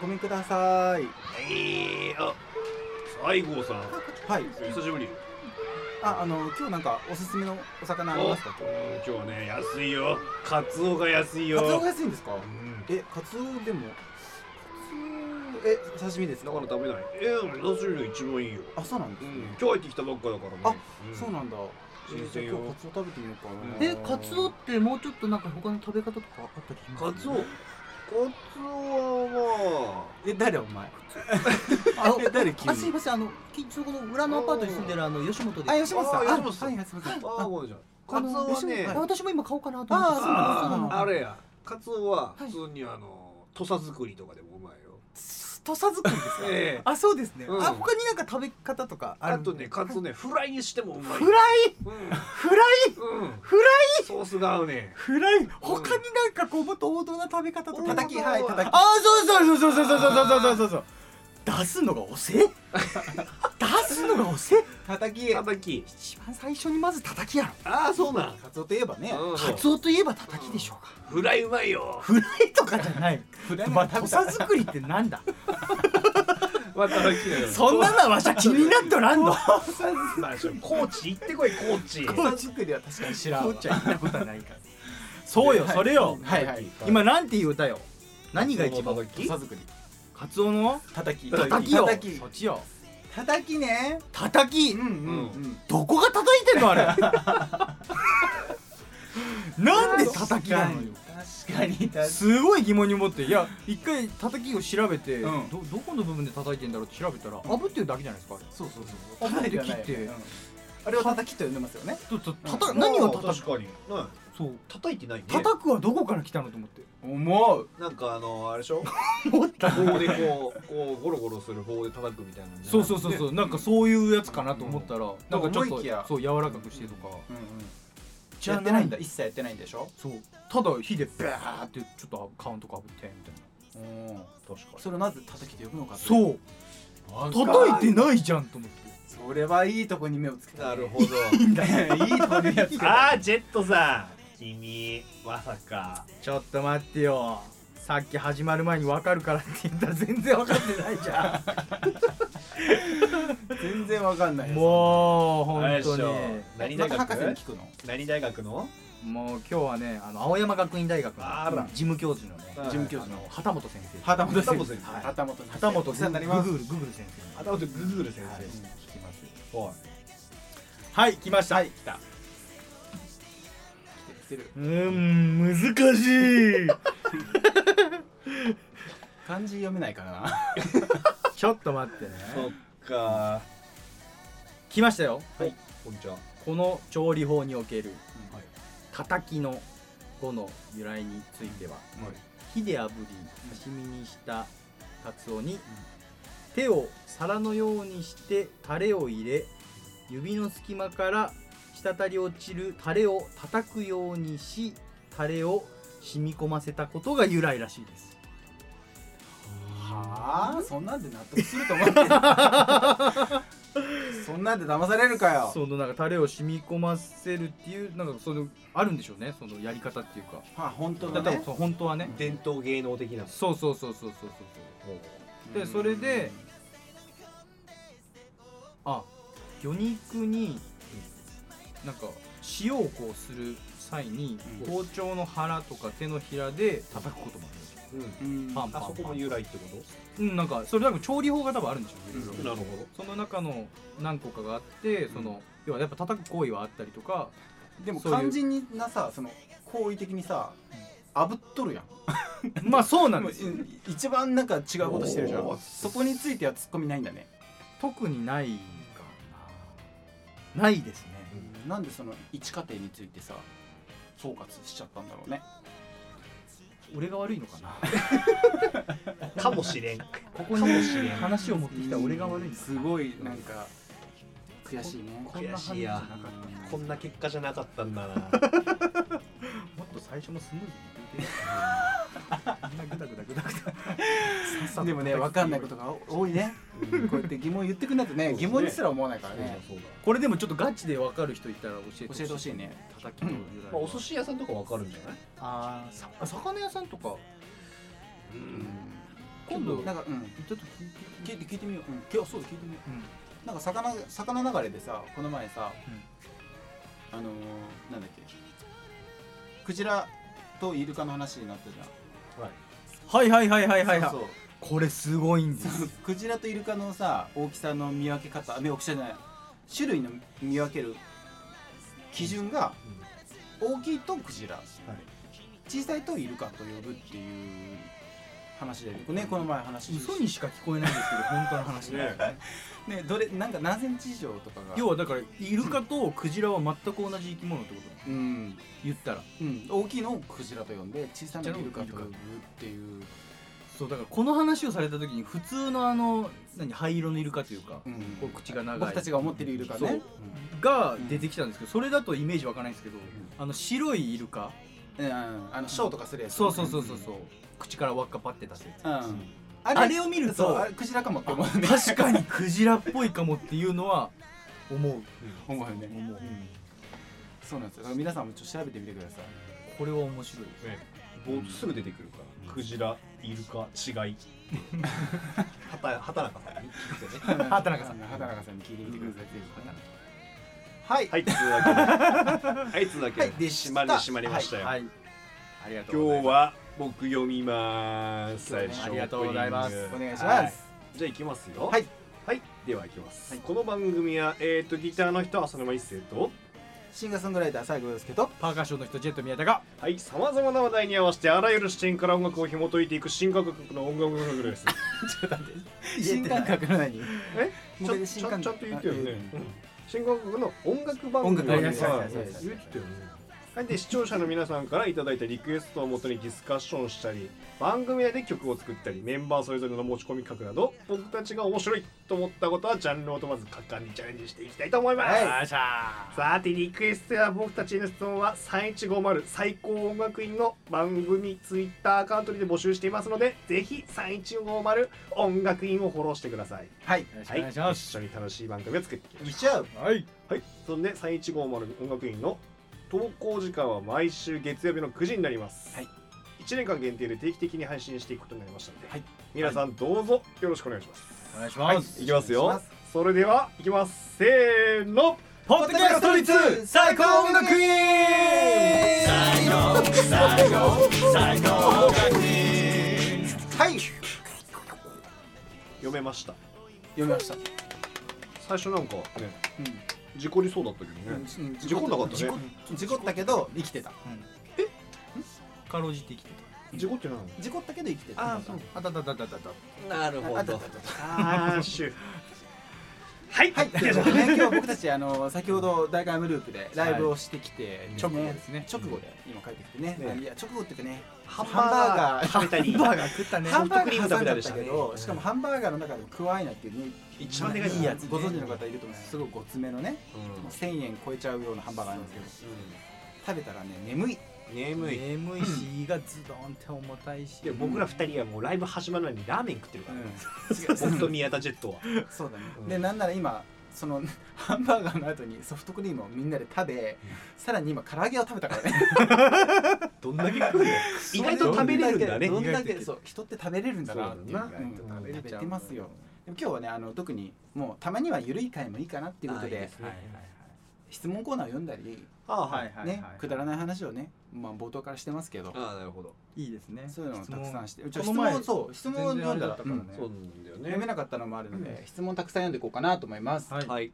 ごめんください。えー、あ西郷さん。はい。久しぶり。ああの今日なんかおすすめのお魚ありますか？今日はね安いよ。カツオが安いよ。カツオが安いんですか？うん。えカツオでも？カツオえ刺身ですか？だから食べない。えー、出汁が一番いいよ。あそうなんですね、うん。今日入ってきたばっかだからね。あん。そうなんだ。えーじゃあ今日カツオ食べてみようかな。えカツオってもうちょっとなんか他の食べ方とかあったりします？カツオカツオはえ誰お前？あえ誰急に？あすいません。あのきそこの裏のアパートに住んでるあの吉本で。すあ吉本さん。あ吉本さん。はいはいすみません。まああごめんなさい。カあのツオはね。あ私も今買おうかなと思って。ああれや。カツオははい普通にあの土佐作りとかでもうまいよ土佐作りですか？ええ。あそうですね、うん。あ他になんか食べ方とかあるあとねカツオねフライにしてもうまい。フライ？うん。フライ？うん。フライ？ソースが合うね。フライ？他になんかこうもっと王道な食べ方とか。叩きはい叩き。あそうそうそうそうそうそうそうそうそうそう出すのがおせ 出すのがおせ叩き。たたき。一番最初にまず叩きやろ。ああそうなん。カツオといえばね。うんカツオといえば叩きでしょうか。フライうまいよ。フライとかじゃない。フライまあ土佐作りってなんだ？そんなのはわしは気になっとらんの。高知。行ってこい高知。土佐作りは確かに知らんわ。こっちは行ったことはないから。そうよそれよ。はい。はい今なんていう歌よ。何が一番土佐作り。カツオの叩き。叩きよ。叩き。そっちよ叩きね。叩き？うんうんうん。どこが叩いてんのあれ？なんで叩きなのよ？確かに確かに。すごい疑問に思って。いや一回叩きを調べて、うん。どどこの部分で叩いてんだろうって調べたら炙ってるだけじゃないですかあれ。そうそうそう。あ炙って切って。うん。あれを叩きと呼んでますよね。たたうん何を叩く？確かに。うんそう。叩いてないね。叩くはどこから来たのと思って。思う。なんかあのあれでしょ？思った。棒でこうこうゴロゴロする棒で叩くみたいなそうそうそうそう。なんかそういうやつかなと思ったら、なんかちょっとそう柔らかくしてとか、うんうん。じゃあやってないんだ。一切やってないんでしょ？そう。ただ火でバーってちょっとカウントかぶってみたいな。確かそれをなぜ叩きと呼ぶのかそう。う叩いてないじゃんと思って。それはいいとこに目をつけたなるほど。いいんだよ。いいとこに目をつけたあージェットさん君まさか。ちょっと待ってよ。さっき始まる前に分かるからって言ったら全然分かってないじゃ 全然わかんないもう本当に。ょ何大学？聞くの？何大学の？もう今日はねあの青山学院大学の事務教授のねはい。事務教授のあの畑本先生。旗本先生。旗本先生。はい。旗本先生。畑本お世話になります。ググルググル先生。頭とグーグル先はい。生聞きますはい。はい。来ました。はい。来た来てる。うーん難しい。漢字読めないからな。ちょっと待ってね。そっか。来ましたよ。こんにちは。この調理法におけるはい。叩きの語の由来については火で炙り刺身にしたカツオに手を皿のようにしてタレを入れ指の隙間から滴り落ちるタレを叩くようにしタレを染み込ませたことが由来らしいです。はあそんなんで納得すると思ってそんなんで騙されるかよ。そのなんかタレを染み込ませるっていうなんかそのあるんでしょうね。そのやり方っていうか。まあ本当だだねからそう本当はね。伝統芸能的な。そうそうそうそうそうそうそう。でそれであ魚肉になんか塩をこうする際にうん。包丁の腹とか手のひらで叩くこともあるんですよ。うんうんパンパン。あそこも由来ってこうんなんかそれ多分調理法が多分あるんでしょういろいろとなるほその中の何個かがあってその要はやっぱ叩く行為はあったりとかでもそういう。肝心なさその行為的にさ炙っとるやん。まあそうなんですよ。一番なんか違うことしてるじゃおー。んそこについてはツッコミないんだね。特にないかな。ないですねなんでその一家庭についてさ総括しちゃったんだろうね。俺が悪いのかな？とかもしれん。ここに話を持ってきた俺が悪いすすごいなんか悔しいね。こんな話じゃなかったこんな結果じゃなかったんだな。もっと最初もスムーズにグダグダグダグダさっさとでもね分かんないことが多いね。こうやって疑問言ってくんないとねね。疑問にすら思わないからね。これでもちょっとガチで分かる人いたら教えて教えてほしいね。叩きの由来まあお寿司屋さんとかわかるんじゃない？あーさ魚屋さんとか。うん。今度なんかうん。ちょっと聞いて聞いてみよう、うん、今日そうだ聞いてみよう。ん。うなんか魚魚流れでさこの前さ、あのー、なんだっけ？クジラとイルカの話になったじゃん。はい。はいはいはいはいはいそうそう。これすごいんです。クジラとイルカのさ大きさの見分け方あ大きさじゃない。種類の見分ける基準が大きいとクジラ。小さいとイルカと呼ぶっていう話でねこの前話し嘘にしか聞こえないんですけど 本当の話だよね。ねどれなんか何センチ以上とかが。要はだからイルカとクジラは全く同じ生き物ってこと？うん、言ったら。うん、大きいのをクジラと呼んで小さいのをイルカと呼ぶっていう、そうだからこの話をされた時に普通のあの何灰色のイルカというかうん。こう口が長い。僕たちが思ってるイルカね。が出てきたんですけどそれだとイメージわかんないんですけどん。あの白いイルカ。うん、うん、あのショーとかするやつ。そうそうそうそうそう口から輪っかパって出すやつうん。あれを見るとそう。あれクジラかもって思うね。確かにクジラっぽいかもっていうのは思う。思うよね。思うそうなんですよ。だから皆さんもちょっと調べてみてください。これは面白い。ね。ぼーっとすぐ出てくるから。クジライルカ違い。畑畑中さんに聞くとね。畑中さん。畑中さんに聞いてみてください、ぜひはい、はいというわけではいというわけはいででした締まり締まりましたよ。はい。ありがとうございます。今日は僕読みます。最初ありがとうございます。お願いします。はい。じゃあ行きますよ。はい。はい。では行きます、はい。この番組はえっ、とギターの人浅沼一生とシンガーソングライター西郷陽介とパーカッションの人ジェット宮田がはい。さまざまな話題に合わせてあらゆる視点から音楽を紐解いていく新感覚の音楽番組です。新感覚の何？え？ちゃもう一回新感覚。ちゃんちゃんと言ってよね、あうん。新感覚の音楽番組音楽番組はい。はいはいはい言ってたよねはい、で視聴者の皆さんからいただいたリクエストをもとにディスカッションしたり番組内で曲を作ったりメンバーそれぞれの持ち込み企画など僕たちが面白いと思ったことはジャンルを問わず果敢にチャレンジしていきたいと思います、はい。さてリクエストや僕たちへの質問は3150最高音楽院の番組ツイッターアカウントで募集していますのでぜひ3150音楽院をフォローしてくださいはいよろしくお願いします一緒に楽しい番組を作っていきましょうはい、うはいそんで3150音楽院の投稿時間は毎週月曜日の9時になります、はい。1年間限定で定期的に配信していくことになりましたので、はい。皆さんどうぞよろしくお願いします、お願いします、い、きますよ。それではいきます。せーの。ポッドキャスト率最高音楽院はい。読めました。読みました。最初なんかねうん事故りそうだったけどね、うん事故んなかったね。事故事故ったけど生きてた。かろうじて生きて事故ってない事故ったけど生きてた。あーそう。たあたたたたたたなるああったあったあったあーシュはい。はい、ということでね、今日は僕たちあの先ほど大会ムループでライブをしてきて、直後ですね。直後で今帰ってきてね、ね。いや直後っていうかね、ハンバーガー。食べたりハンバーガー食ったね。ハンバーガー食べたりしたけど、しかもハンバーガーの中でもクワイナっていうね、一番でかいやつ、ご存知の方いると思うん。ですすごいごつめのね、う1000円超えちゃうようなハンバーガーなんですけど、食べたらね、眠い。眠い。眠いし胃がズドンって重たいし。で僕ら二人はもうライブ始まる前にラーメン食ってるから、うん、僕と宮田ジェットは。そうだね、うん。でなんなら今その ハンバーガーの後にソフトクリームをみんなで食べ、さらに今唐揚げを食べたからね。どんだけ食うの？意外と食べれるんだね。どんだけそう人って食べれるんだなって食べてますよ。でも今日はねあの特にもうたまには緩い回もいいかなっていうことで質問コーナーを読んだり、ああはいはい。ねくだらない話をね、まあ、冒頭からしてますけどああなるほど。いいですね。そういうのをたくさんして。質ちょ質問そう質問を読んだからね。うんそうなんだよね。読めなかったのもあるので、質問たくさん読んでいこうかなと思います。はい、はい。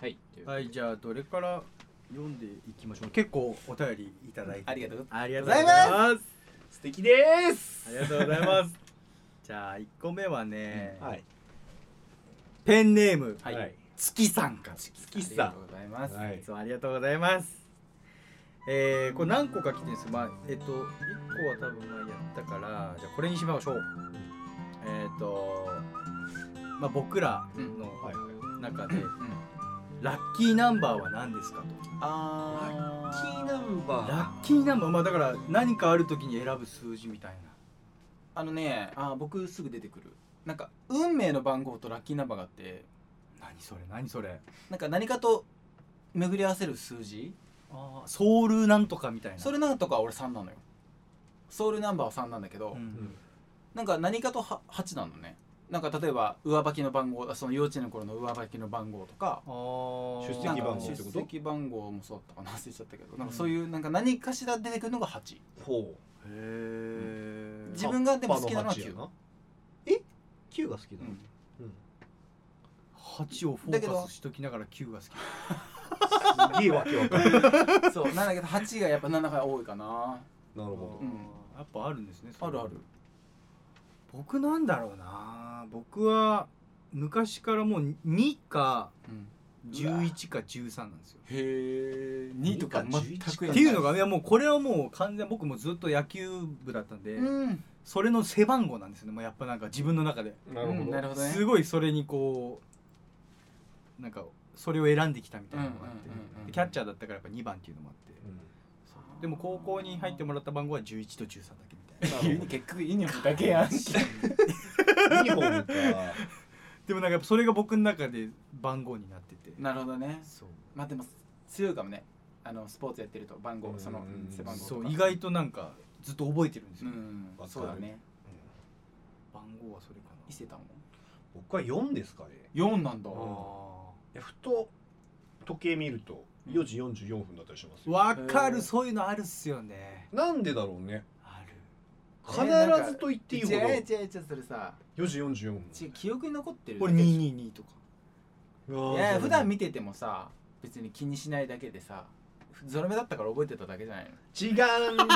はい、はい、じゃあどれから読んでいきましょう。結構お便りいただいて。ありがとうありがとうございます。素敵です。ありがとうございます。じゃあ1個目はね、はい。ペンネーム。はい、はい。月さんから。月さん。ありがとうございます、はい。いつもありがとうございますえー、これ何個か来てるんですまあえっ、と1個は多分前やったからじゃあこれにしましょう。えっ、とまあ僕らの中で、ラッキーナンバーは何ですかと。あー。キーナンバラッキーナンバー。まあだから何かある時に選ぶ数字みたいあのねあー僕すぐ出てくる。なんか運命の番号とラッキーナンバーがあって。な何それ何それ。なんか何かと巡り合わせる数字あーソウルなんとかみたいな。それなんとか俺3なのよ。ソウルナンバーは3なんだけど、うん。なんか何かとは8なのね。なんか例えば上履きの番号その幼稚園の頃の上履きの番号とか出席番号ってこと？出席番号もそうだったかな。忘れちゃったけど。なんかそういうなんか何かしら出てくるのが8ほう。へえ自分がでも好きなのは葉っぱ9の八やな。え？九が好きなの、うん。8をフォだけどーカスしときながら9が好き すげえわけわかんない。そうなんだけど8がやっぱ7が多いかな。なるほうん。やっぱあるんですねあるある。僕なんだろうな。僕は昔からもう2かうん。11か13なんですよ。へえ2とか全くっていうのがいやもうこれはもう完全僕もずっと野球部だったんで、うん。それの背番号なんですよねもうやっぱなんか自分の中でどなるほど、うんなるほどねすごいそれにこうなんかそれを選んできたみたいなのがあって、うんうんうんうん。でキャッチャーだったからやっぱ2番っていうのもあって。そう。でも高校に入ってもらった番号は11と13だけみたいな。結局ユニフォームだけやんユニフォームかでもなんかそれが僕の中で番号になってて。なるほどね。そう。まあでも強いかもね。あのスポーツやってると番号うんその背番号とか。そう意外となんかずっと覚えてるんですよ、うんわかる。そうだね。番号はそれか伊勢丹も？僕は4ですかね。4なんだ。な、いやふと時計見ると4時44分だったりしますよ、わかるそういうのあるっすよね。なんでだろうね。ある。必ずと言っていいほど。違う違う違うそれさ。4時44分。違う記憶に残ってる。これ222とか。いや普段見ててもさ別に気にしないだけでさゾロ目だったから覚えてただけじゃないの？違うんだ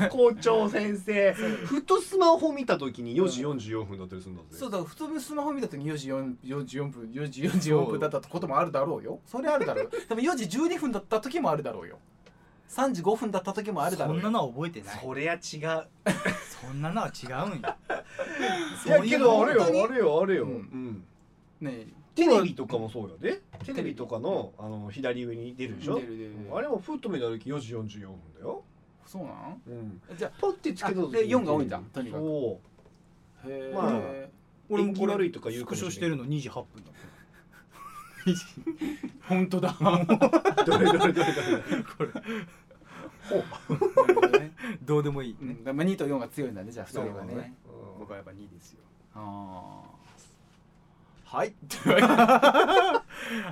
な校長先生。ふとスマホ見た時に4時44分だったりするんだぜそうだ普通にスマホ見た時に4時4 44分4時44分だったこともあるだろうよ。それあるだろうでも4時12分だった時もあるだろうよ。3時5分だった時もあるだろうよ。そんなのは覚えてない。そりゃ違う。そんなのは違うんよ。いやけどあれよあれよあれよ、うん。うん。ねテレビとかもそうよねテレビとかのあの左上に出るでしょ？出る出る出る。あれもふっと見た時4時44分だよ、そうなん？うん、じゃポッてつけたで4が多いんだとにかく。そあへえ、まあ俺もこれ悪いとか言うスクかもしれないしてるの2時8分だ 本当だ。う どれどれどれどれ。これ。どうでもいい、ねうん、まあ2と4が強いんだねじゃあ2人はね。なるほどね。僕はやっぱ2ですよ。ああはい。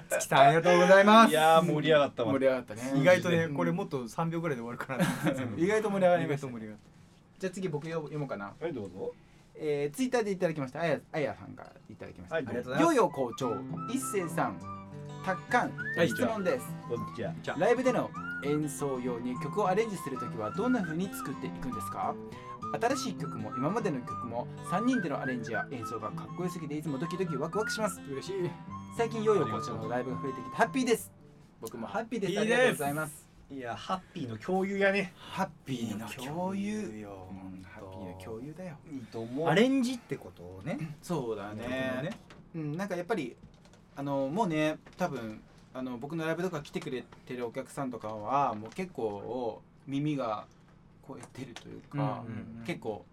月さんありがとうございます。いやー盛り上がった盛り上がったね。意外とねうん。これもっと3秒ぐらいで終わるかな。うん意外と盛り上がり意ました。外と盛り上がっじゃあ次僕読読もうかな。はいどうぞ。えー、ツイッターでいただきました。あやあやさんからいただきました、はいありがとうございますヨーヨー校長一星さん達観はい質問です。ライブでの演奏用に曲をアレンジするときはどんな風に作っていくんですか？新しい曲も今までの曲も3人でのアレンジや演奏がかっこよすぎていつもドキドキワクワクします。嬉しい。最近ヨーヨー校長のライブが増えてきてハッピーです。僕もハッピーです。ありがとうございます。いやハッピーの共有やね。ハッピーの共有。ようんハッピーの共有だよいいと思う。アレンジってことをね。そうだね。ね。うん、なんかやっぱりあのもうね多分あの僕のライブとか来てくれてるお客さんとかはもう結構耳が超えてるというか、結構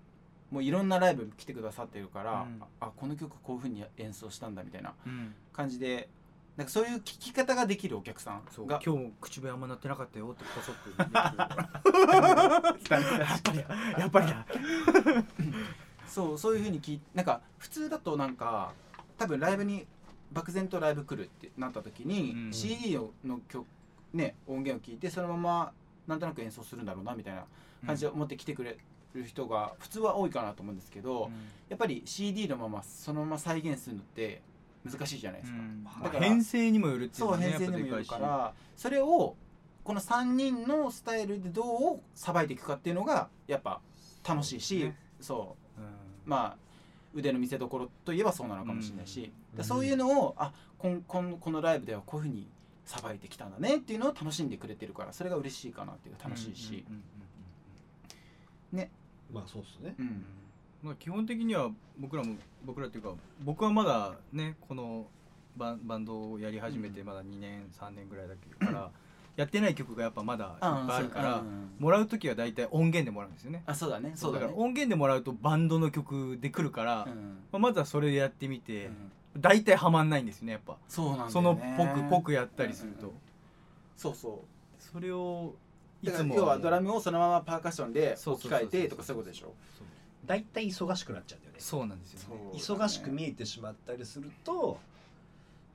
もういろんなライブ来てくださってるから、うん。あこの曲こういうふうに演奏したんだみたいなうん。感じでなんかそういう聞き方ができるお客さんが今日口笛あんま鳴ってなかったよってこそって やっぱりや。っぱりだ そうそういうふうに聞いなんか普通だとなんか多分ライブに漠然とライブ来るってなった時に、うん。CD のの曲ね音源を聞いてそのままなんとなく演奏するんだろうなみたいな感じで思って来てくれる人が普通は多いかなと思うんですけど、やっぱり CD のままそのまま再現するのって難しいじゃないですか。だから編成にもよるっていうそうのがね編成にもよるからそれをこの3人のスタイルでどうさばいていくかっていうのがやっぱ楽しいし、ねそうでかいしまあ腕の見せ所といえばそうなのかもしれないし、うん。でそういうのをあこんこんこのライブではこういうふうにさばいてきたんだねっていうのを楽しんでくれてるからそれが嬉しいかなっていう楽しいし、うんうんうんまあそうっすね。うん。まあ基本的には僕らも僕らっていうか僕はまだねこのバンバンドをやり始めてまだ2年3年ぐらいだけどからやってない曲がやっぱまだいっぱいあるか。らもらう時は大体音源でもらうんですよね。あそうだねそうだね。から音源でもらうとバンドの曲で来るから、うん。まあ、まずはそれでやってみて、うん大体ハマんないんですよねやっぱ。そうなんだよね。そのぽくぽくやったりすると、うんうんそう。そそれをいつも要はドラムをそのままパーカッションでそう置き換えてとかそういうことでしょ？大体忙しくなっちゃうんだよね。そうなんですよね。忙しく見えてしまったりすると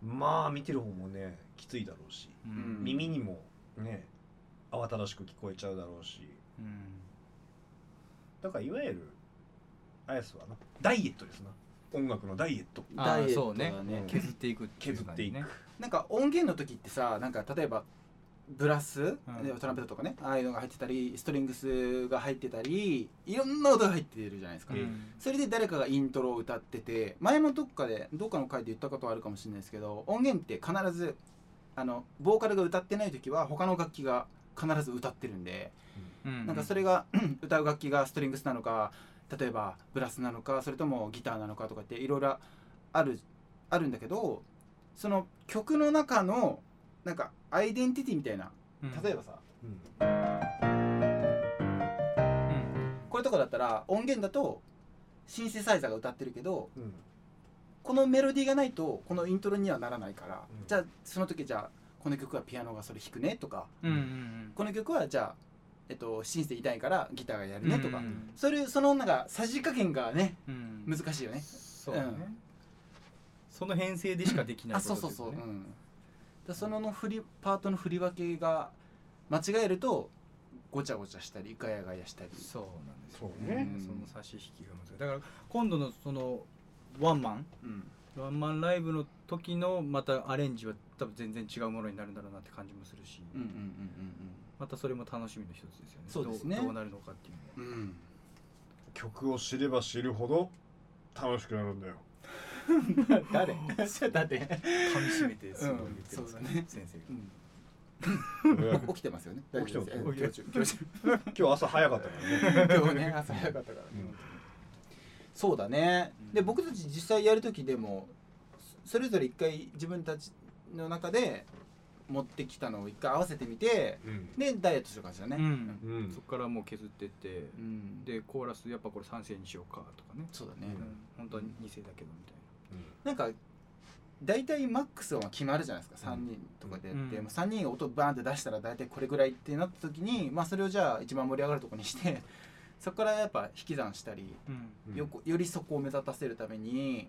まあ見てる方もねきついだろうし、うん。耳にもね慌ただしく聞こえちゃうだろうし。うん。だからいわゆるあやすはな。ダイエットですな音楽のダイエット。あダイエットね。削っていくっていう感じね。なんか音源の時ってさなんか例えばブラス、トランペットとかねああいうのが入ってたりストリングスが入ってたりいろんな音が入ってるじゃないですか、うん。それで誰かがイントロを歌ってて前もどっかでどっかの回で言ったことあるかもしれないですけど音源って必ずあのボーカルが歌ってない時は他の楽器が必ず歌ってるんで、うん。なんかそれが 歌う楽器がストリングスなのか例えばブラスなのかそれともギターなのかとかっていろいろあるあるんだけどその曲の中のなんかアイデンティティみたいなうん。例えばさ、うん。これとかだったら音源だとシンセサイザーが歌ってるけどうん。このメロディーがないとこのイントロにはならないから、うん。じゃあその時じゃあこの曲はピアノがそれ弾くねとかうんうん。この曲はじゃあ、えっと、シンセ痛いからギターがやるねとか、うん。それそのなんかさじ加減がねうん。難しいよね。そうね。うん。その編成でしかできないあそうそうそう、うん、だそのの振りパートの振り分けが間違えるとごちゃごちゃしたりガヤガヤしたり。そうなんですよそうね。その差し引きが難しい。だから今度のそのワンマン。うん。ワンマンライブの時のまたアレンジは多分全然違うものになるんだろうなって感じもするし、うんうんうんまたそれも楽しみの一つですよね。そうですね。どうどうなるのかっていうのは。うん。曲を知れば知るほど楽しくなるんだよ。誰？誰噛み締めてすごい言うんってますそうだね。先生が。うん。起きてますよね。起きてます。今日朝早かったからね。今日ね朝早かったからね、そうだね。で僕たち実際やる時でもそそれぞれ一回自分たちの中で持ってきたのを一回合わせてみてうん。でダイエットする感じだね。うん。うん。そこからもう削ってってうん。でコーラスやっぱこれ3声にしようかとかね、そうだね、うん、本当は2声だけどみたいな。ん。か大体マックスは決まるじゃないですか。3人とかでやって、うん。もう3人が音バーンって出したら大体これぐらいってなった時に、まあ、それをじゃあ一番盛り上がるところにして そこからやっぱ引き算したり、な、うん。よこよりそこを目立たせるために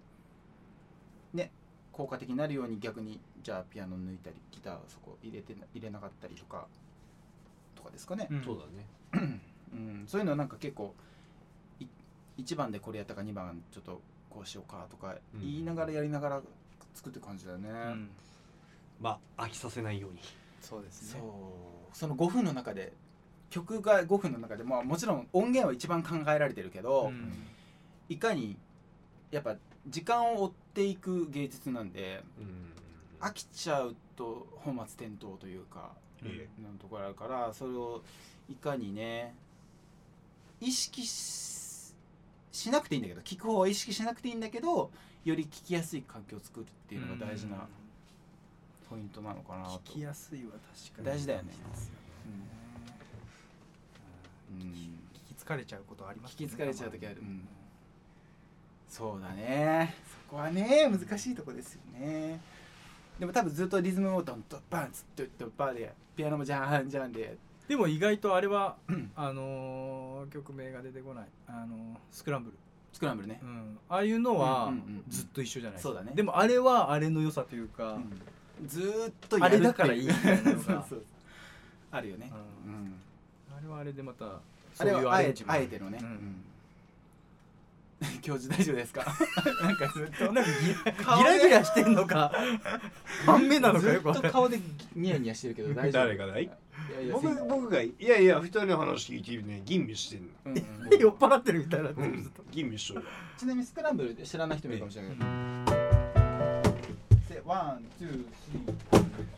ね効果的になるように逆にじゃあピアノ抜いたりギターをそこ入れてな入れなかったりとかとかですかね、うん。そうだね。うん、そういうのはなんか結構い1番でこれやったか2番ちょっとこうしようかとかうん。言いながらやりながら作ってる感じだよね、うん。まあ飽きさせないように。そうですそう。ねその5分の中で曲が5分の中で、まあ、もちろん音源は一番考えられてるけど、うん。いかにやっぱ時間を追っていく芸術なんで飽きちゃうと本末転倒というかえのところあるからそれをいかにね意識ししなくていいんだけど聞く方は意識しなくていいんだけどより聞きやすい環境を作るっていうのが大事なポイントなのかなと。聞きやすいは確かに大事だよね。うん。うん。聞き疲れちゃうことあります聞き疲れちゃう時ある。うんそうだね。そこはね難しいとこですよね。でも多分ずっとリズムをドンとバンツッとバーでピアノもジャーンジャーンで。でも意外とあれはうん。あのー曲名が出てこない。あのースクランブル、スクランブルね。う、ん、ああいうのはずっと一緒じゃないですか。そうだね。でもあれはあれの良さというか、うん。ずーっとあれやるってだからいいみたいなのが。あるよね、ううん。んあれはあれでまたあそういうアレンジもあえてのね、ううんん 教授大丈夫ですか？なんかずっと。なんかギラギラしてんのか？半目なのかよくずっと顔でニヤニヤしてるけど大丈夫。誰がだい？いやいや僕僕がいやいや二人の話聞いてね吟味してんの。うん。うん酔っ払ってるみたいになってるずっと。吟味しとるちなみにスクランブル知らない人もいるかもしれないけど。せ one、two、three。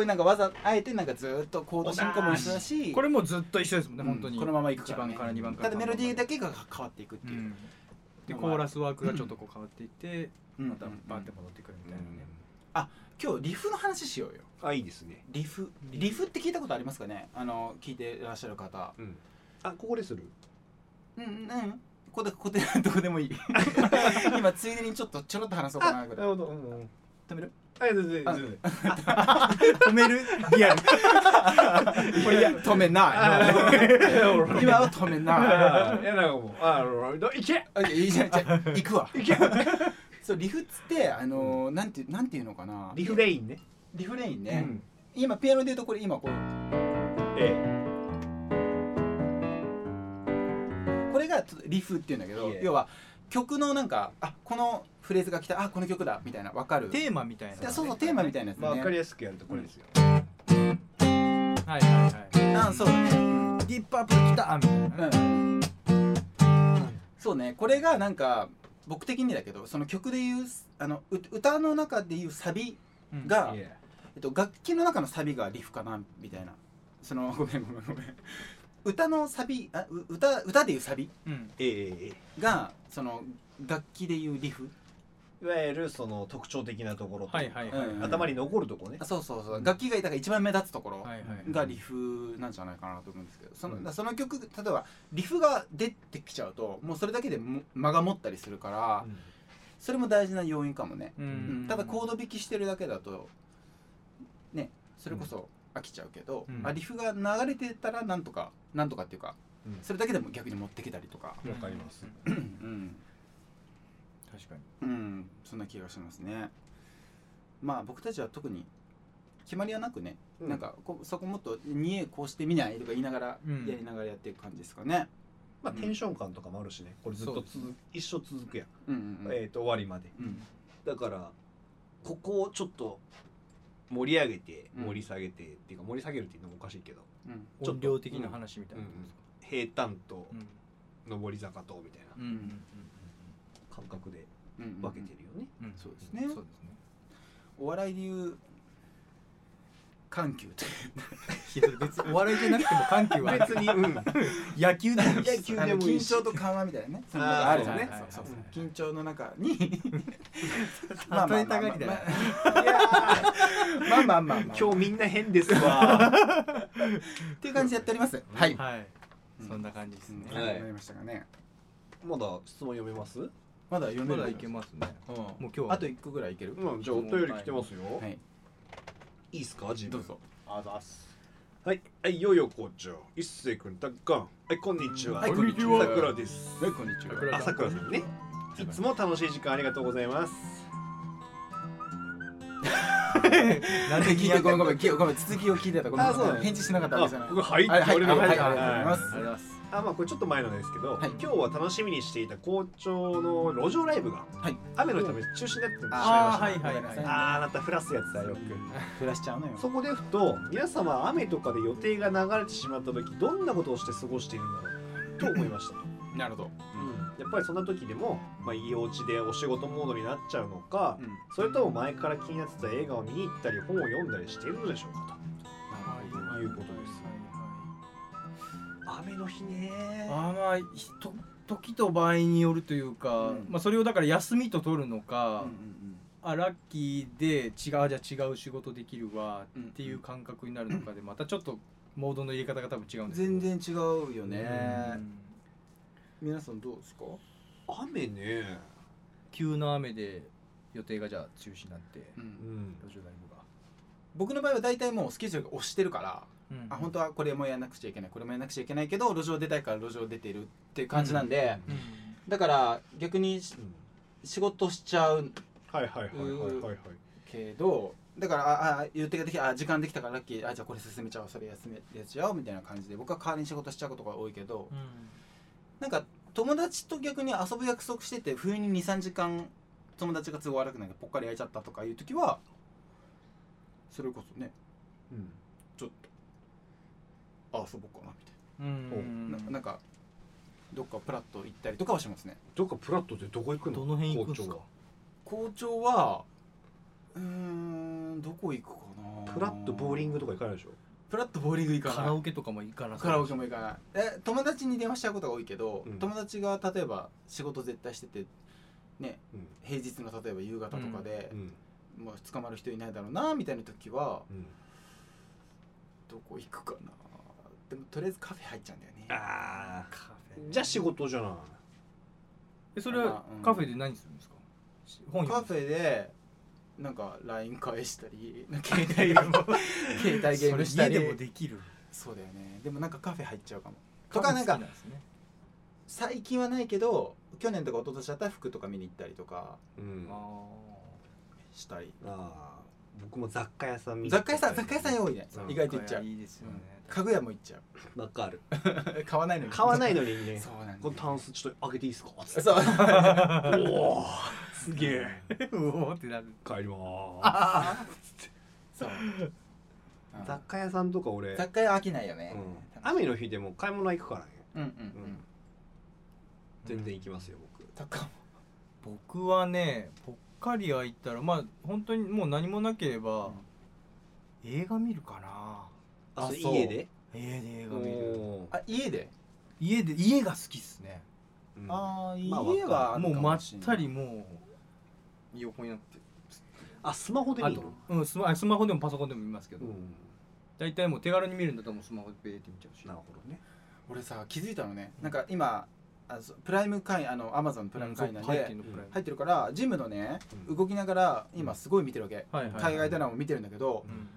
いうなんかわざあえてなんかずーっとコード進行も一緒だしこれもずっと一緒ですもんね、うん。本当に。このままいく1から、ね、番から2番からただメロディーだけが変わっていくっていう、うん。でコーラスワークがちょっとこう変わっていって、うん。またバンって戻ってくるみたいな。ね、今日リフの話しようよ。あいいですね。リフリフって聞いたことありますかね？あの聞いてらっしゃる方。うん。あここでする？うんうん。ここでここでどこでもいい。今ついでにちょっとちょろっと話そうかなぐらい。るほど。うん。止める？あ全然全然。止める？リアル。これ止めない。今は止めない。いやなんかもう。あのいけ。あいいじゃんじゃあ行くわ。いけ。そうリフっつってあのーなんてなんていうのかな。リフレインね。リフレインうね、ん。今ピアノで言うとこれ今こう。えこれがリフっていうんだけどいえ。要は曲のなんかあこのフレーズが来たあこの曲だみたいなわかる。テーマみたいな、でそうそうテーマみたいなやつね、えまあ分かりやすくやるとこれですよ。はいはいはい。あそうだね。うんディープアップル来たみたいなね、うん。そうね。これがなんか僕的にだけどその曲でいうあのう歌の中でいうサビうんが、えっと、楽器の中のサビがリフかなみたいな。そのごめんごめんごめん歌のサビあう歌歌でいうサビ？うん。ええ。えがその楽器でいうリフ？いわゆるその特徴的なところとはいはいはい、うん頭に残るとこね。あそうそうそう、うん。楽器がだから一番目立つところはいはいがリフなんじゃないかなと思うんですけどその,、うん。その曲例えばリフが出てきちゃうともうそれだけでも間が持ったりするから、それも大事な要因かもね、ううん。ただコード弾きしてるだけだとねそれこそ飽きちゃうけど、うんあリフが流れてたらなんとかなんとかっていうかうん。それだけでも逆に持ってきたりとか。わかります。うん、確かに。うん、そんな気がしますね。まあ僕たちは特に決まりはなくね、うん。なんかこそこもっと「にえこうしてみない?」とか言いながら、うん。やりながらやっていく感じですかね。まあテンション感とかもあるしね。これずっと一生続くやん。うんうんうん。えっと終わりまで。うん。だからここをちょっと盛り上げてうん。盛り下げてっていうか盛り下げるっていうのもおかしいけどうん。ちょっと音量的な話みたいな、平坦とうん。上り坂とみたいなうんうん感覚で分けてるよね。うん。うん。そうですね。そうですね。お笑いでいう緩急という。いや別にお笑いじゃなくても緩急は別にうん。野球でもいいし。野球でもいいし。張と緩和みたいなね。そのあるじね。緊張の中に。例えたがりだよ。まあまあ。まあまあまあ今日みんな変ですわ。っていう感じでやっております。はい。はい。うん。そんな感じですね。なりましたかね。まだ質問読めます？まだ読める。いけますね。うん。もう今日あと一個ぐらいいける？うんじゃあお便り来てますよ。はいいいですか？自分。どうぞ。あざっす。はい。はいよよ校長一星君たっかんはいこんにちは。はいこんにちは。さくらです。はいこんにちは。桜あさくらさんね。いつも楽しい時間ありがとうございます。なんで聞いてごめんごめん。きごめん。続きを聞いてた。ごめん。返事しなかったわけじゃない。僕はい。ありがとうございます。ありがとうございますあまあこれちょっと前なんですけど、はい。今日は楽しみにしていた校長の路上ライブが、はい。雨のため中止になってしまいました。あーはいはいはいああなたフラスやつだよく。暮らしちゃうのよ。そこでふと皆様雨とかで予定が流れてしまった時どんなことをして過ごしているんだろうと思いました、なるほど。やっぱりそんな時でも、まあ、家お家でお仕事モードになっちゃうのか、うん。それとも前から気になってた映画を見に行ったり本を読んだりしているのでしょうかと。いうこと雨の日ね。あーまあひと時と場合によるというか、うん。まあそれをだから休みと取るのか、うんうんあラッキーで違うじゃあ違う仕事できるわうんっていう感覚になるのかで またちょっとモードの入れ方が多分違うんですけど全然違うよね。うん。皆さんどうですか？雨ね。急な雨で予定がじゃあ中止になってうん。うん。路上ライブが、僕の場合は大体もうスケジュールが押してるからうん。あ本当はこれもやらなくちゃいけない。これもやらなくちゃいけないけど路上出たいから路上出てるっていう感じなんで。うん。だから逆にしうん仕事しちゃうはいはいはいはいはいはい。けどだからああ予定ができあ時間できたからラッキー。あじゃあこれ進めちゃおう。それ休めやっちゃおうみたいな感じで僕は代わりに仕事しちゃうことが多いけどうん。なんか友達と逆に遊ぶ約束してて冬に23時間友達が都合悪くないからぽっかり空いちゃったとかいう時はそれこそねうん。ちょっとあ遊ぼうかなみたいうん。な,な、なんかどっかプラッと行ったりとかはしますね。どっかプラットってどこ行くの？どの辺行くんすか？校校長はうーんどこ行くかな？プラッとボーリングとか行かないでしょ？プラッとボーリング行かない。カラオケとかも行かなカラオケも行かない。え友達に電話しちゃうことが多いけど、うん。友達が例えば仕事絶対しててねうん。平日の例えば夕方とかでう、ん。もう捕まる人いないだろうなみたいな時はうん。どこ行くかな？でもとりあえずカフェ入っちゃうんだよね。あカフェーじゃあ仕事じゃない。えそれはまあうん。カフェで何するんですか？本カ読む。フェでなんか LINE 返したり 携帯ゲームを。携帯ゲームしたり。それ家でもできる。そうだよね。でもなんかカフェ入っちゃうかも。とかなんかカフェ好きですね。最近はないけど去年とか一昨年だったら服とか見に行ったりとかうん。あしたり。あー僕も雑貨屋さん雑貨屋さん雑貨屋さん多いね。うん意外と行っちゃう。いいですよね。家具屋も行っちゃう。わかる。買わないのに。買わないのにね。そうなんこのタンスちょっと上げていいですか？そう。おおすげえ。うおーってなる。帰りまー そう。す雑貨屋さんとか俺、雑貨屋飽きないよね。うん、雨の日でも買い物行くからね。うんうんうん。全然行きますよ僕。僕はねぽっかり空いたらまあ本当にもう何もなければ、映画見るかな。あそう。家で？家で映画見る。あ家で？家で家が好きっすね。うん。ああまあ家はもうまったりもう横になって。あスマホで見るの、うん、スマスマホでもパソコンでも見ますけど、うん。大体もう手軽に見るんだったらもうスマホでベーって見ちゃうし。なるほどね。俺さ気づいたのね。なんか今あプライム会員あのアマゾンプライム会員なん入ってでんのプライム。入ってるからジムのねうん。動きながら今すごい見てるわけ。はいはいはい。海外ドラマも見てるんだけどうん。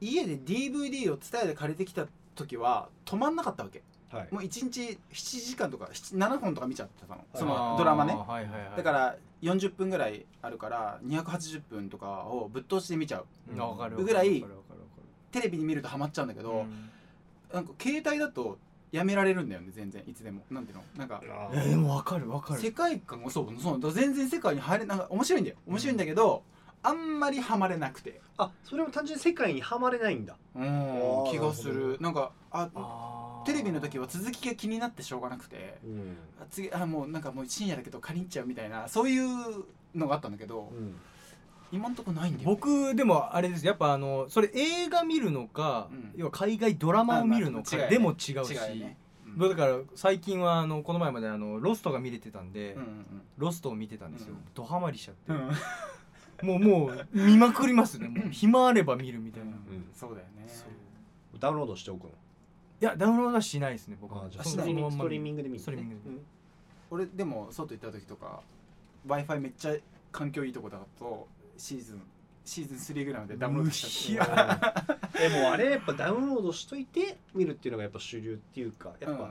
家で DVD を伝えで借りてきた時は止まんなかったわけ。はい。もう1日7時間とか7 7本とか見ちゃってたの。そのドラマね。はいはいはい。だから40分ぐらいあるから280分とかをぶっ通して見ちゃう。うん。わかるぐらいテレビで見るとハマっちゃうんだけるど、なんか携帯だとやめられるんだよね全然。いつでも。なんていうの？なんかえーでもわかるわかる。世界観がそうそうだから全然世界に入れなんか面白いんだよ。面白いんだけど、あんまりハマれなくて。あそれも単純に世界にはまれないんだ。うんー気がすなるなんかあテレビの時は続きが気になってしょうがなくてうん。あ次あもうなんかもう深夜だけど借りに行っちゃうみたいなそういうのがあったんだけど、今んとこないんだよ、ね、僕でもあれです。やっぱあのそれ映画見るのか、うん。要は海外ドラマを見るのかでも違うし、だから最近はあのこの前まであのロストが見れてたんで、うんうんロストを見てたんですよ、うん。ドハマりしちゃって、うん。もうもう見まくりますね。もう暇あれば見るみたいな、そうだよね。ダウンロードしておくの？やダウンロードはしないですね僕は。あじゃあストリーミングそのまんまストリーミングで見るストリーミングで見る。俺でも外行った時とか w i f i めっちゃ環境いいとこだとシーズンシーズン3ぐらいまでダウンロードしちゃって。でもあれやっぱダウンロードしといて見るっていうのがやっぱ主流っていうかやっぱ、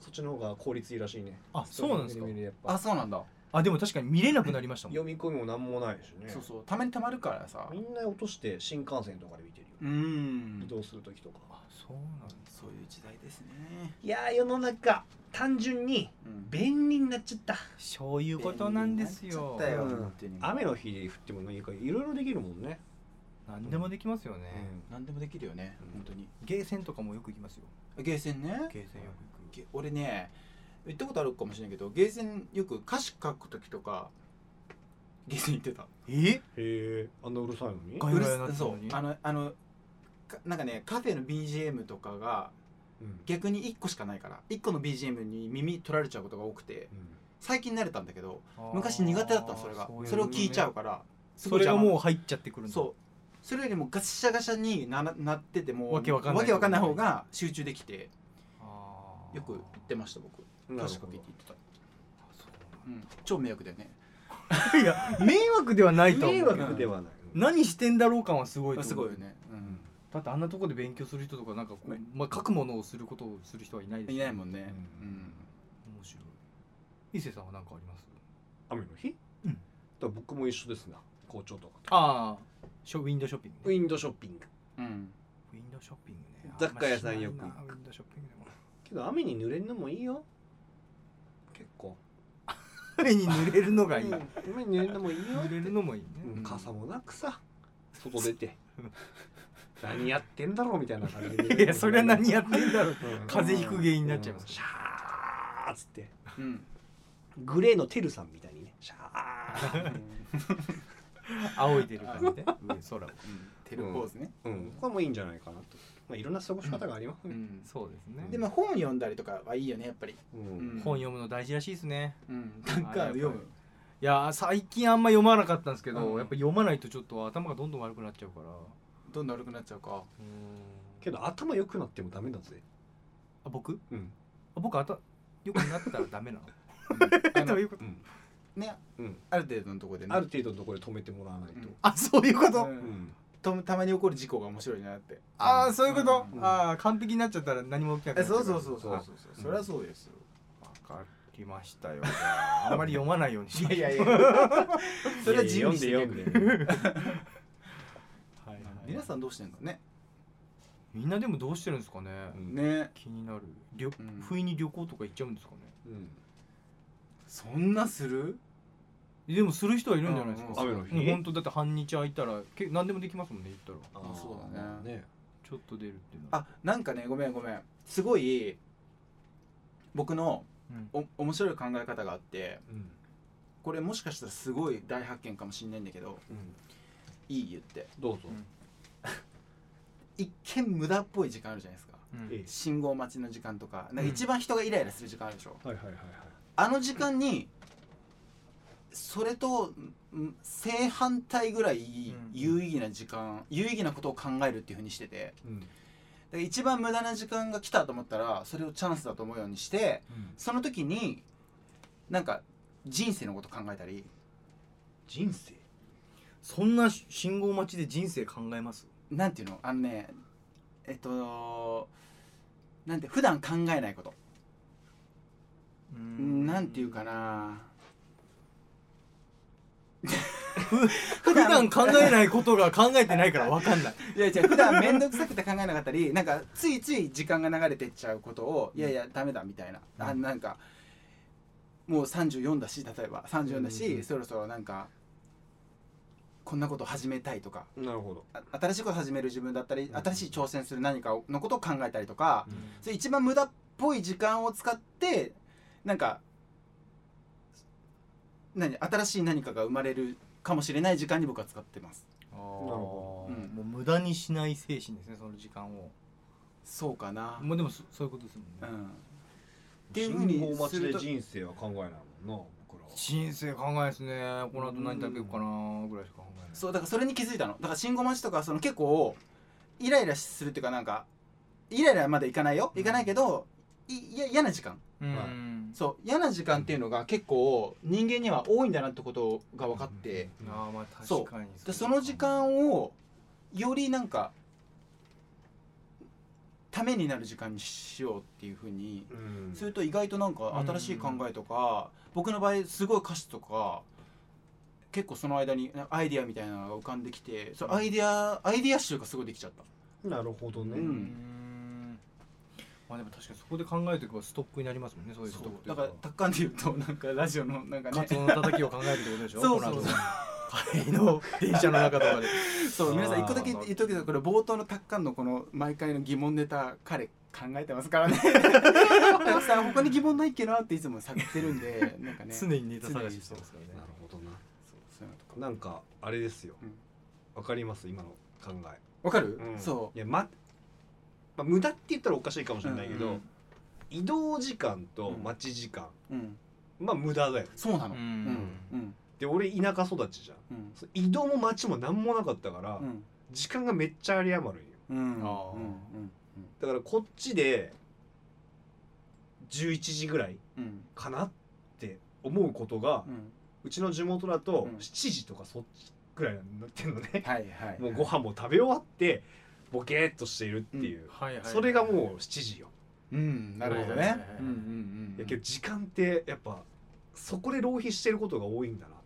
そっちの方が効率いいらしいね。あそうなんですか？あそうなんだ。あでも確かに見れなくなりましたもん。読み込みもなんもないしね。そうそう。たまにたまるからさ。みんな落として新幹線とかで見てる。よ、うん。移動する時とか。あそうなんだ。そういう時代ですね。いやー世の中単純にうん。便利になっちゃった。そういうことなんですよ。便利になっちゃったようん。雨の日で降っても何かいろいろできるもんね、何でもできますよね、何でもできるよねうん。本当に。ゲーセンとかもよく行きますよ。ゲーセンね。ゲーセンよくゲ俺ね行ったことあるかもしれないけどゲーセンよく歌詞書く時とかゲーセン行ってた。行くえ？へえあんなうるさいのに？ガヤガヤなってたそうのにあのあのかなんかねカフェの BGM とかがうん。逆に1個しかないから1個の BGM に耳取られちゃうことが多くて最近慣れたんだけど昔苦手だったのそれが。それを聞いちゃうからそれがもう入っちゃってくるんだ。そう。それよりもガッシャガシャにななっててもわけわかんないわけわかんない方が集中できてよく言ってました僕。確か聞いて言ってた、うん、超迷惑だよね。いや迷惑ではないと思う迷惑ではない、何してんだろう感はすごいと思う。すごいよね、うんだってあんなとこで勉強する人とかなんかこうね、まあ、書くものをすることをする人はいないですいないもんね、ううん。ん面白い。伊勢さんは何かあります？雨の日、うん。だから僕も一緒ですな校長とかああショウィンドウショッピングね。ウィンドウショッピング。うん。ウィンドウショッピングね。雑貨屋さんよく。あましないなウィンドウショッピングでも。けど雨に濡れるのもいいよ。結構。雨に濡れるのがいい。うん。雨に濡れるのもいいよ濡れるのもいいね、うん。傘もなくさ。外出て 何やってんだろうみたいな感じで。いやそれは何やってんだろう。うん。風邪ひく原因になっちゃいます。シャーっつって。うん。グレーのテルさんみたいにね。シャー仰いでる感じで、上空を。てるポーズね、うん。これもいいんじゃないかなと。まあいろんな過ごし方がありますね。うん。そうですね。でまあ本読んだりとかはいいよねやっぱり、うん。うん。本読むの大事らしいですね。うん、なんか読む。いやー最近あんま読まなかったんですけど、うん。やっぱ読まないとちょっと頭がどんどん悪くなっちゃうからどんどん悪くなっちゃうかけど頭良くなってもダメだぜあ僕うんあ僕あたよくなったらダメなのあのどういうことうんねうんある程度のところでねある程度のところで止めてもらわないとあそういうこと、うんうんとたまに起こる事故が面白いなってああそういうこと、うんああ完璧になっちゃったら何も起きなくなえっちゃそうそうそうそうそうそうそりゃそうですよわかりましたよあんまり読まないようにしましょういやいやいやそれは自由にして読んで読んで皆さんどうしてんのね？みんなでもどうしてるんですかね、うんね。気になる。旅、うん。不意に旅行とか行っちゃうんですかね？うん。そんなする？でもする人はいるんじゃないですか、うん。雨の日本当だって半日空いたらけ何でもできますもんね言ったら。あそうだね。ね。ちょっと出るっていうのは。あなんかねごめんごめん。すごい僕のうん。お面白い考え方があってうん。これもしかしたらすごい大発見かもしんないんだけどうん。いい言って。どうぞ一見無駄っぽい時間あるじゃないですか。うん。ええ。信号待ちの時間とか。なんうん。か一番人がイライラする時間あるでしょ、はいはいはいはい。あの時間にそれとん正反対ぐらいん有意義な時間、有意義なことを考えるっていうふうにしてて。うん。だから一番無駄な時間が来たと思ったらそれをチャンスだと思うようにしてその時になんか人生のこと考えたり。人生？そんな信号待ちで人生考えます？なんていうの？あのねえっとなんて普段考えないこと。なんていうかな。普段考えないことが考えてないから分かんない。いや違う普段面倒くさくて考えなかったりなんかついつい時間が流れてっちゃうことをいやいやダメだみたいな、あなんかもう34だし例えば。34だし、うんうん。そろそろなんかこんなこと始めたいとかなるほど。あ新しいこと始める自分だったりうん。新しい挑戦する何かのことを考えたりとか、うん。それ一番無駄っぽい時間を使ってなんか何新しい何かが生まれるかもしれない時間に僕は使ってます。なるほど。もう無駄にしない精神ですねその時間を。そうかな。まあでもそそういうことですもね、うん。んっていうふうに信号待ちで人生は考えないもんな僕らは。人生考えないですね。この後何食べようかなぐらいしか考えないそうだからそれに気づいたの。だから信号待ちとかその結構イライラするっていうかなんかイライラまでいかないよ。いかないけどいいや嫌な時間。うん。そう嫌な時間っていうのが結構人間には多いんだなってことが分かって、うんああまあ確かにでその時間をよりなんかためになる時間にしようっていうふうにうん。すると意外となんか新しい考えとか、僕の場合すごい歌詞とか結構その間にアイディアみたいなのが浮かんできてそのアイディアアイディア集がすごいできちゃった。なるほどね、ううん。んまあでも確かにそこで考えていけばストックになりますもんねそういうストックというだから達観で言うとなんかラジオのなんかね。カツオのたたきを考えるってことでしょ？そうそうこの後帰りの電車の中とかで そう皆さん一個だけ言っとくけどこれ冒頭の達観のこの毎回の疑問ネタ彼考えてますからね。たくさん他に疑問ないっけなっていつも探ってるんでなんかね。常にネタ探ししてますからね。なるほど。なそういうのとか。なんかあれですよ。わ、かります？今の考え、わかる、うん。そいやままあ、無駄って言ったらおかしいかもしれないけど、うん。うん移動時間と待ち時間、う、うん、まあ無駄だよそうなの、ううん。んうん。で俺田舎育ちじゃん。うん。そう移動も待ちも何もなかったから、うん。時間がめっちゃ有り余るんよ。うん。あー。うん。だからこっちで11時ぐらいうん。かなって思うことが、うんうちの地元だとうん。7時とかそっちぐらいになってんのね、はいはいもうご飯も食べ終わってボケーっとしているっていう、はいはいそれがもう7時よ、うんなるほどね。うんうんうんいやけど時間ってやっぱそこで浪費してることが多いんだな。っ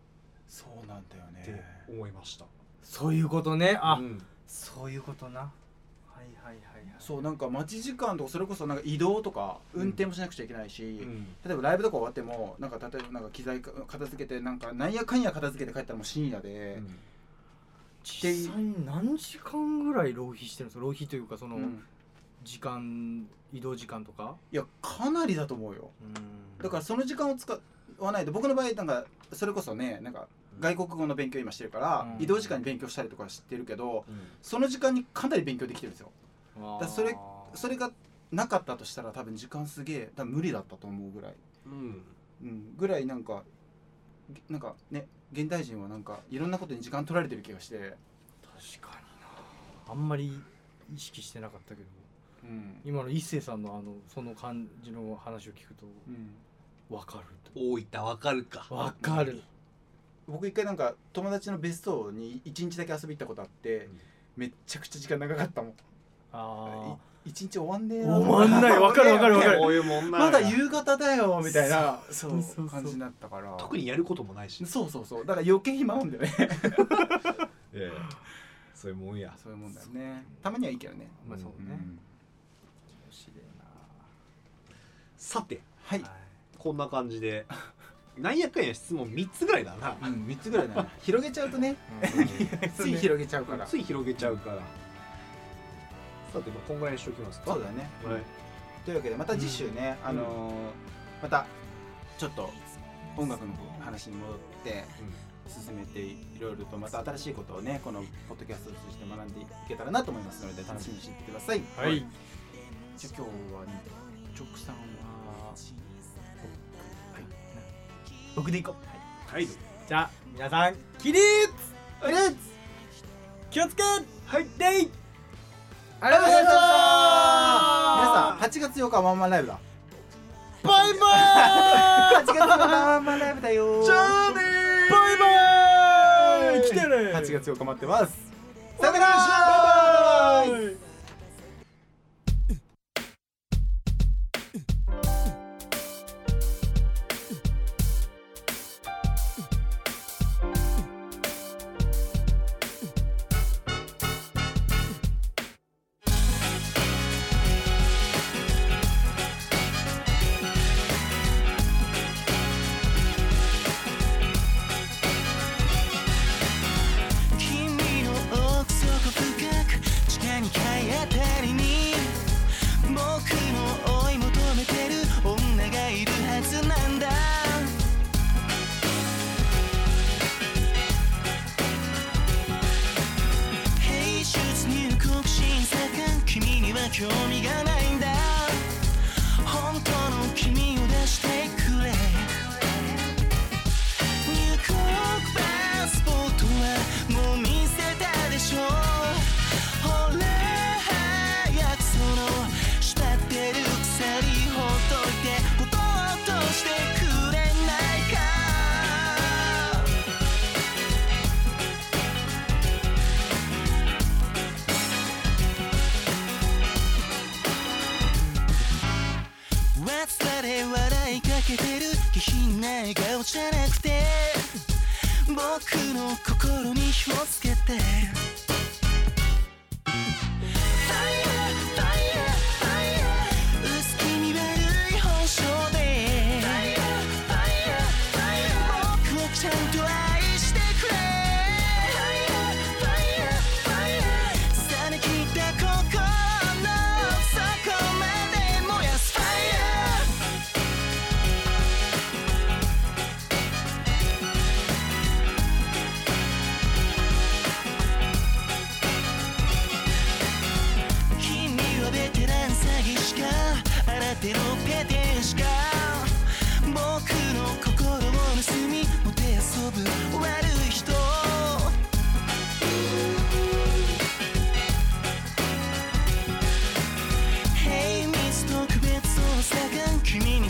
そうなんだよてね思いました、そういうことね。あ、うん。そういうことなそうなんか待ち時間とかそれこそなんか移動とか運転もしなくちゃいけないし、うん。例えばライブとか終わってもなんか例えばなんか機材か片付けてなんかなんやかんや片付けて帰ったらもう深夜で、実際に何時間ぐらい浪費してるんですか浪費というかその、うん。時間移動時間とか？いやかなりだと思うよ。うん。だからその時間を使わないと僕の場合なんかそれこそねなんか外国語の勉強今してるから、うん。移動時間に勉強したりとかしてるけどうん。その時間にかなり勉強できてるんですよだそれそれがなかったとしたら多分時間すげえ多分無理だったと思うぐらい、うん。うん、ぐらいなんかげなんかね現代人はなんかいろんなことに時間取られてる気がして、確かにな。あんまり意識してなかったけどうん。今の一星さんのあのその感じの話を聞くとうん、わかる大分わかるか。とわかる。僕一回なんか友達の別荘に一日だけ遊び行ったことあって、うん。めっちゃくちゃ時間長かったもんあい一日終わんねえな。終わんない。わかるわかるわかる。こういうまだ夕方だよみたいなそそう。うそうそう。感じになったから特にやることもないし。そうそうそう。だから余計暇なんだよね。ええ。そういうもんや。そういうもんだよね。たまにはいいけどね。まあそうね。ん。面白いさてはい。こんな感じで。なんやかんや質問3つぐらいだな。うん、3つぐらいだね広げちゃうとね。つい広げちゃうから。つい広げちゃうからさてまあこんぐらいにしときますか。そうだね。はい。というわけでまた次週ね、あのーまたちょっと音楽の話に戻って進めていろいろとまた新しいことをねこのポッドキャストを通じて学んでいけたらなと思いますので楽しみにしていてください。はい。じゃあ今日はね直さんははい。僕でいこう。はい。じゃあ皆さん起立はいレッツ気をつけはい。でい8月8日ワンマンライブだ。バイバ8月8日ワンマンライブだよ。じゃあねイバイバイ！来てね8月8日待ってます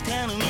Hey ミス